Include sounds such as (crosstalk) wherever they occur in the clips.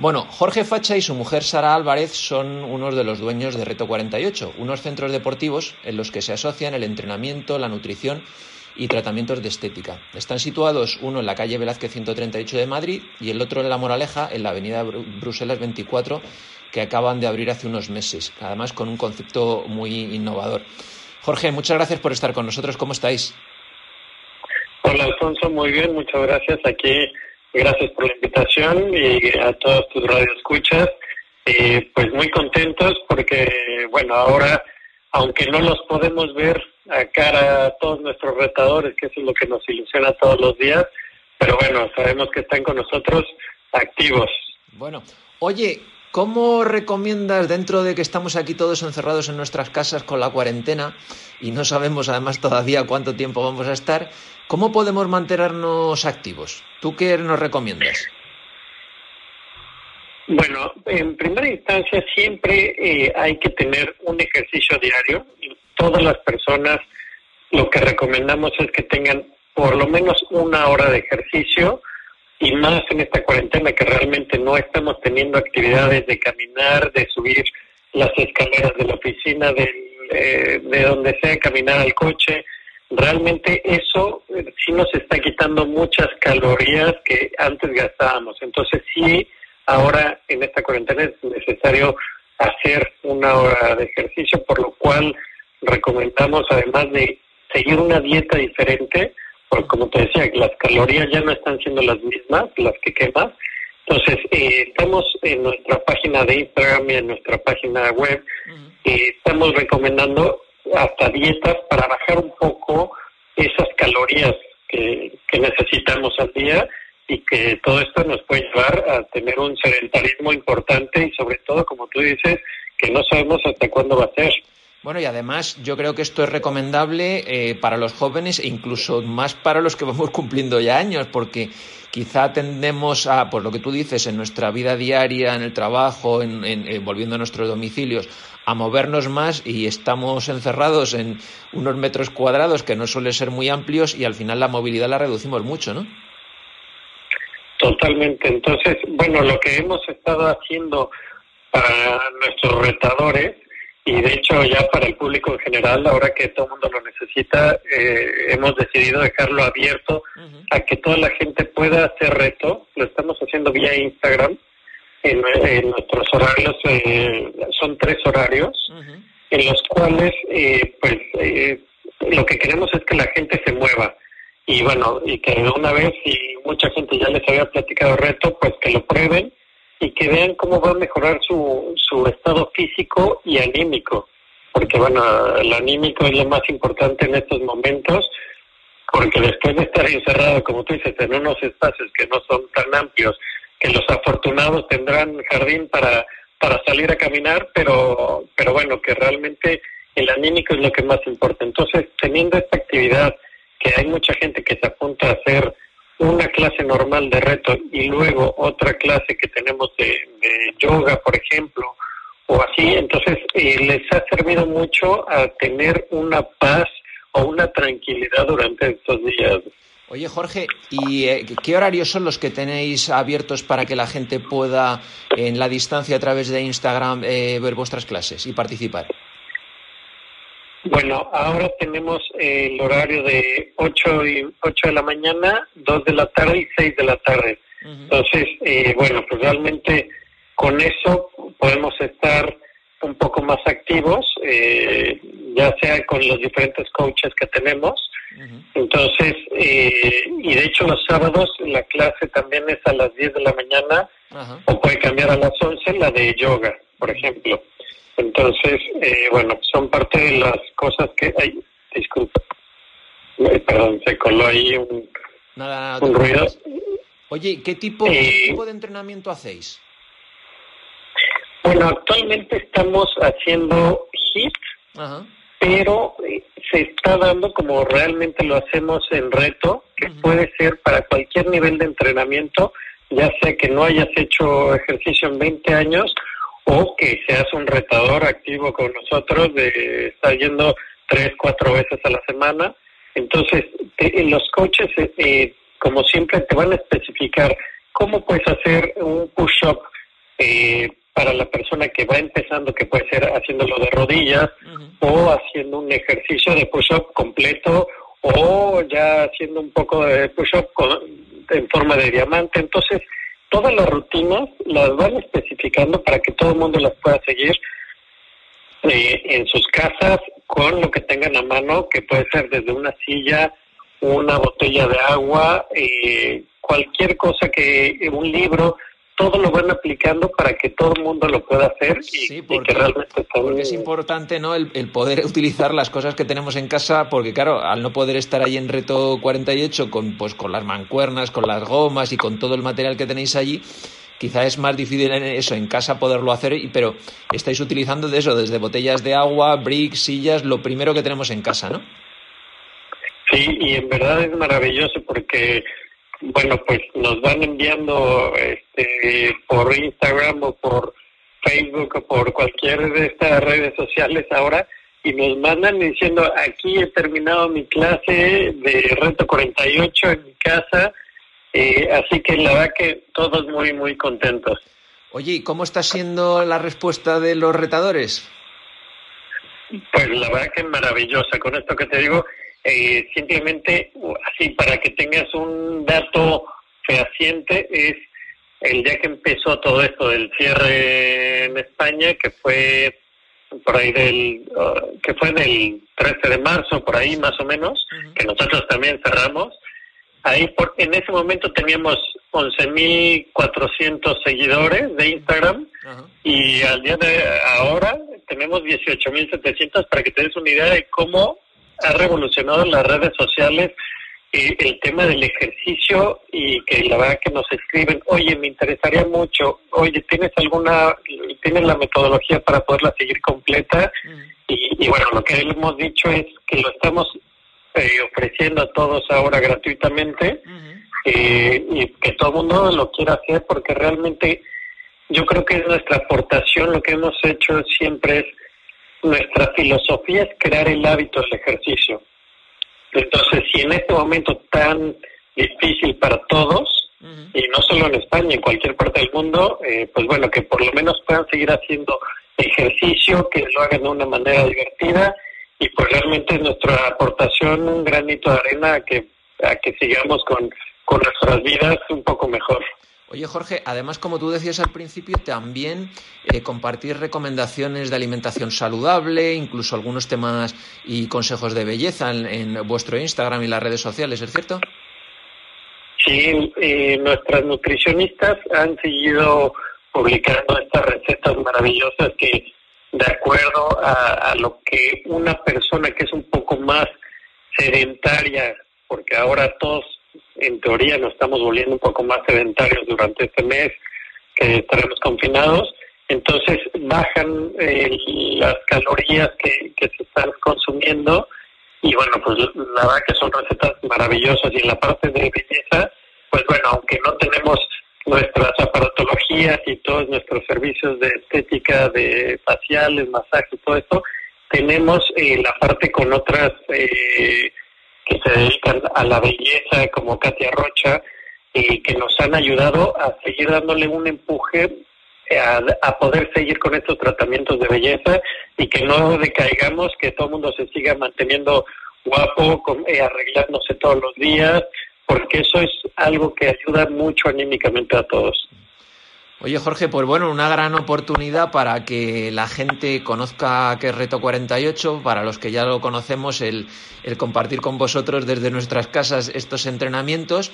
Bueno, Jorge Facha y su mujer Sara Álvarez son unos de los dueños de Reto 48, unos centros deportivos en los que se asocian el entrenamiento, la nutrición y tratamientos de estética. Están situados uno en la calle Velázquez 138 de Madrid y el otro en La Moraleja, en la avenida Bruselas 24, que acaban de abrir hace unos meses, además con un concepto muy innovador. Jorge, muchas gracias por estar con nosotros. ¿Cómo estáis? Hola, Alfonso. Muy bien, muchas gracias. Aquí, gracias por la invitación y a todos tus radioescuchas. Eh, pues muy contentos porque, bueno, ahora, aunque no los podemos ver a cara a todos nuestros retadores, que eso es lo que nos ilusiona todos los días, pero bueno, sabemos que están con nosotros activos. Bueno, oye, ¿Cómo recomiendas, dentro de que estamos aquí todos encerrados en nuestras casas con la cuarentena y no sabemos además todavía cuánto tiempo vamos a estar, cómo podemos mantenernos activos? ¿Tú qué nos recomiendas? Bueno, en primera instancia siempre eh, hay que tener un ejercicio diario. Todas las personas lo que recomendamos es que tengan por lo menos una hora de ejercicio y más en esta cuarentena que realmente no estamos teniendo actividades de caminar, de subir las escaleras de la oficina, de, eh, de donde sea, caminar al coche. Realmente eso eh, sí nos está quitando muchas calorías que antes gastábamos. Entonces sí, ahora en esta cuarentena es necesario hacer una hora de ejercicio, por lo cual recomendamos además de seguir una dieta diferente, porque como te decía, las calorías ya no están siendo las mismas, las que quemas. Entonces, eh, estamos en nuestra página de Instagram y en nuestra página web, y estamos recomendando hasta dietas para bajar un poco esas calorías que, que necesitamos al día y que todo esto nos puede llevar a tener un sedentarismo importante y sobre todo, como tú dices, que no sabemos hasta cuándo va a ser. Bueno, y además yo creo que esto es recomendable eh, para los jóvenes e incluso más para los que vamos (laughs) cumpliendo ya años, porque quizá tendemos a, pues lo que tú dices, en nuestra vida diaria, en el trabajo, en, eh, volviendo a nuestros domicilios, a movernos más y estamos encerrados en unos metros cuadrados que no suelen ser muy amplios y al final la movilidad la reducimos mucho, ¿no? Totalmente. Entonces, bueno, lo que hemos estado haciendo para nuestros retadores y de hecho ya para el público en general, ahora que todo el mundo lo necesita, eh, hemos decidido dejarlo abierto a que toda la gente pueda hacer reto. Lo estamos haciendo vía Instagram. En, nuestros horarios eh, son tres horarios en los cuales eh, pues lo que queremos es que la gente se mueva y bueno y que una vez y mucha gente ya les había platicado reto pues que lo prueben y que vean cómo va a mejorar su, su estado físico y anímico, porque bueno, el anímico es lo más importante en estos momentos, porque después de estar encerrado, como tú dices, en unos espacios que no son tan amplios, que los afortunados tendrán jardín para, para salir a caminar, pero, pero bueno, que realmente el anímico es lo que más importa. Entonces, teniendo esta actividad, que hay mucha gente que se apunta a hacer una clase normal de reto y luego otra clase que tenemos de, yoga, por ejemplo, o así, entonces eh, les ha servido mucho a tener una paz o una tranquilidad durante estos días. Oye Jorge, ¿y eh, qué horarios son los que tenéis abiertos para que la gente pueda en la distancia a través de Instagram eh, ver vuestras clases y participar? Bueno, ahora tenemos el horario de 8, y, 8 de la mañana, 2 de la tarde y 6 de la tarde. Entonces, eh, bueno, pues realmente con eso podemos estar un poco más activos, eh, ya sea con los diferentes coaches que tenemos. Entonces, eh, y de hecho los sábados la clase también es a las 10 de la mañana o puede cambiar a las 11 la de yoga, por ejemplo. Entonces, eh, bueno, son parte de las cosas que... hay. disculpa. perdón, se coló ahí un, ruido. Oye, ¿qué tipo, eh, tipo de entrenamiento hacéis? Bueno, actualmente estamos haciendo HIT, pero eh, se está dando como realmente lo hacemos en reto, que puede ser para cualquier nivel de entrenamiento, ya sea que no hayas hecho ejercicio en 20 años o que seas un retador activo con nosotros, de estar yendo tres, cuatro veces a la semana. Entonces, los coaches, eh, como siempre, te van a especificar cómo puedes hacer un push-up eh, para la persona que va empezando, que puede ser haciéndolo de rodillas o haciendo un ejercicio de push-up completo o ya haciendo un poco de push-up en forma de diamante. Entonces, todas las rutinas las van especificando para que todo el mundo las pueda seguir eh, en sus casas con lo que tengan a mano, que puede ser desde una silla, una botella de agua, eh, cualquier cosa que, un libro, todo lo van aplicando para que todo el mundo lo pueda hacer y, porque, que realmente porque es importante no el, poder (laughs) utilizar las cosas que tenemos en casa porque claro al no poder estar ahí en reto 48 con pues con las mancuernas con las gomas y con todo el material que tenéis allí quizá es más difícil en eso en casa poderlo hacer pero estáis utilizando de eso desde botellas de agua bricks sillas lo primero que tenemos en casa no sí y en verdad es maravilloso porque bueno, pues nos van enviando este, por Instagram o por Facebook o por cualquier de estas redes sociales ahora y nos mandan diciendo aquí he terminado mi clase de reto 48 en mi casa, eh, así que la verdad que todos muy, muy contentos. Oye, ¿y cómo está siendo la respuesta de los retadores? Pues la verdad que maravillosa. Con esto que te digo, eh, simplemente, así para que tengas un dato fehaciente, es el día que empezó todo esto del cierre en España, que fue por ahí del, uh, que fue del 13 de marzo, por ahí más o menos, que nosotros también cerramos. Ahí por, en ese momento teníamos 11.400 seguidores de Instagram y al día de ahora tenemos 18.700 para que te des una idea de cómo ha revolucionado en las redes sociales eh, el tema del ejercicio y que la verdad que nos escriben, oye, me interesaría mucho, oye, ¿tienes alguna, tienes la metodología para poderla seguir completa? Mm. Y, bueno, lo que hemos dicho es que lo estamos eh, ofreciendo a todos ahora gratuitamente eh, y que todo el mundo lo quiera hacer porque realmente yo creo que es nuestra aportación, lo que hemos hecho siempre es nuestra filosofía es crear el hábito del ejercicio. Entonces, si en este momento tan difícil para todos, y no solo en España, en cualquier parte del mundo, eh, pues bueno, que por lo menos puedan seguir haciendo ejercicio, que lo hagan de una manera divertida, y pues realmente es nuestra aportación un granito de arena a que, a que sigamos con, con nuestras vidas un poco mejor. Oye, Jorge, además, como tú decías al principio, también eh, compartir recomendaciones de alimentación saludable, incluso algunos temas y consejos de belleza en, vuestro Instagram y las redes sociales, ¿es cierto? Sí, eh, nuestras nutricionistas han seguido publicando estas recetas maravillosas que, de acuerdo a lo que una persona que es un poco más sedentaria, porque ahora todos en teoría nos estamos volviendo un poco más sedentarios durante este mes que estaremos confinados. Entonces bajan eh, las calorías que, se están consumiendo y bueno, pues la verdad que son recetas maravillosas y en la parte de belleza, pues bueno, aunque no tenemos nuestras aparatologías y todos nuestros servicios de estética, de faciales, masajes, todo esto, tenemos eh, la parte con otras eh, que se dedican a la belleza, como Katia Rocha, y que nos han ayudado a seguir dándole un empuje a, poder seguir con estos tratamientos de belleza y que no decaigamos, que todo el mundo se siga manteniendo guapo, eh, arreglándose todos los días, porque eso es algo que ayuda mucho anímicamente a todos. Oye Jorge, pues bueno, una gran oportunidad para que la gente conozca qué es Reto 48, para los que ya lo conocemos, el, compartir con vosotros desde nuestras casas estos entrenamientos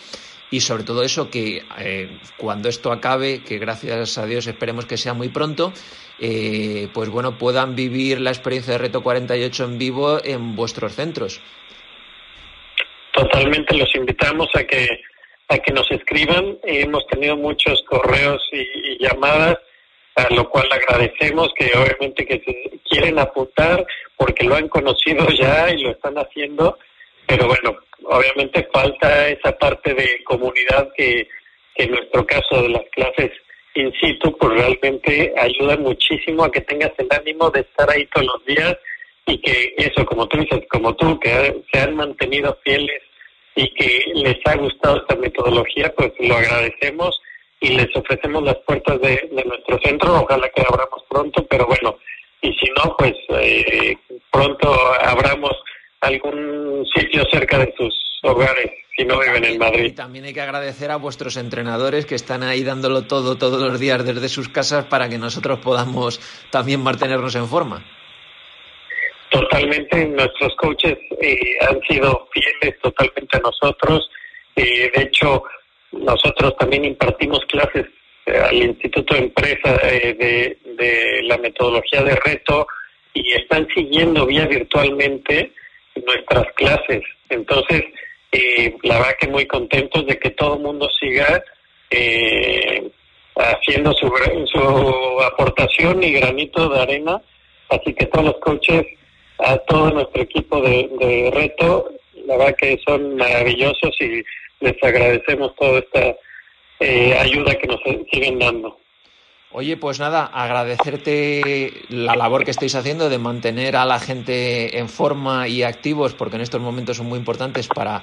y sobre todo eso que eh, cuando esto acabe, que gracias a Dios esperemos que sea muy pronto, eh, pues bueno, puedan vivir la experiencia de Reto 48 en vivo en vuestros centros. Totalmente los invitamos a que a que nos escriban. Hemos tenido muchos correos y, llamadas, a lo cual agradecemos que obviamente que se quieren apuntar porque lo han conocido (laughs) ya y lo están haciendo, pero bueno, obviamente falta esa parte de comunidad que, en nuestro caso de las clases in situ, pues realmente ayuda muchísimo a que tengas el ánimo de estar ahí todos los días y que eso, como tú dices, como tú, que se han mantenido fieles y que les ha gustado esta metodología, pues lo agradecemos y les ofrecemos las puertas de, nuestro centro, ojalá que abramos pronto, pero bueno, y si no, pues eh, pronto abramos algún sitio cerca de sus hogares si no viven en Madrid. Y también hay que agradecer a vuestros entrenadores que están ahí dándolo todo todos los días desde sus casas para que nosotros podamos también mantenernos en forma. Totalmente, nuestros coaches eh, han sido fieles totalmente a nosotros. Eh, de hecho, nosotros también impartimos clases eh, al Instituto de Empresa de, de la metodología de reto y están siguiendo vía virtualmente nuestras clases. Entonces, eh, la verdad que muy contentos de que todo el mundo siga eh, haciendo su, su aportación y granito de arena. Así que todos los coaches, a todo nuestro equipo de, reto, la verdad que son maravillosos y les agradecemos toda esta eh, ayuda que nos siguen dando. Oye, pues nada, agradecerte la labor que estáis haciendo de mantener a la gente en forma y activos, porque en estos momentos son muy importantes para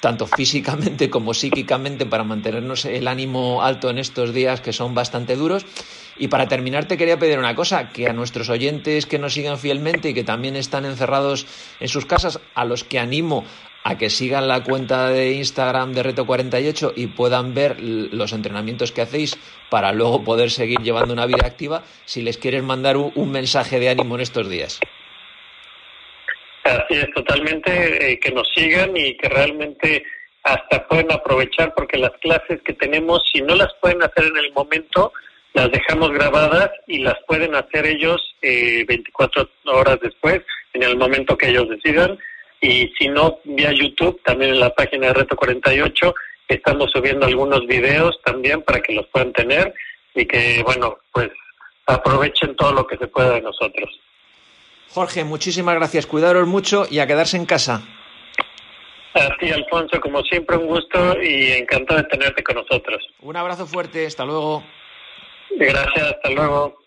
tanto físicamente (laughs) como psíquicamente para mantenernos el ánimo alto en estos días que son bastante duros. Y para terminar te quería pedir una cosa, que a nuestros oyentes que nos sigan fielmente y que también están encerrados en sus casas, a los que animo a que sigan la cuenta de Instagram de Reto 48 y puedan ver los entrenamientos que hacéis para luego poder seguir llevando una vida activa, si les quieres mandar un, mensaje de ánimo en estos días. Así es, totalmente, eh, que nos sigan y que realmente hasta pueden aprovechar porque las clases que tenemos, si no las pueden hacer en el momento, las dejamos grabadas y las pueden hacer ellos eh, 24 horas después, en el momento que ellos decidan y si no, vía YouTube, también en la página de Reto 48, estamos subiendo algunos videos también para que los puedan tener y que, bueno, pues aprovechen todo lo que se pueda de nosotros. Jorge, muchísimas gracias. Cuidaros mucho y a quedarse en casa. A ti, Alfonso, como siempre, un gusto y encantado de tenerte con nosotros. Un abrazo fuerte, hasta luego. Gracias, hasta luego.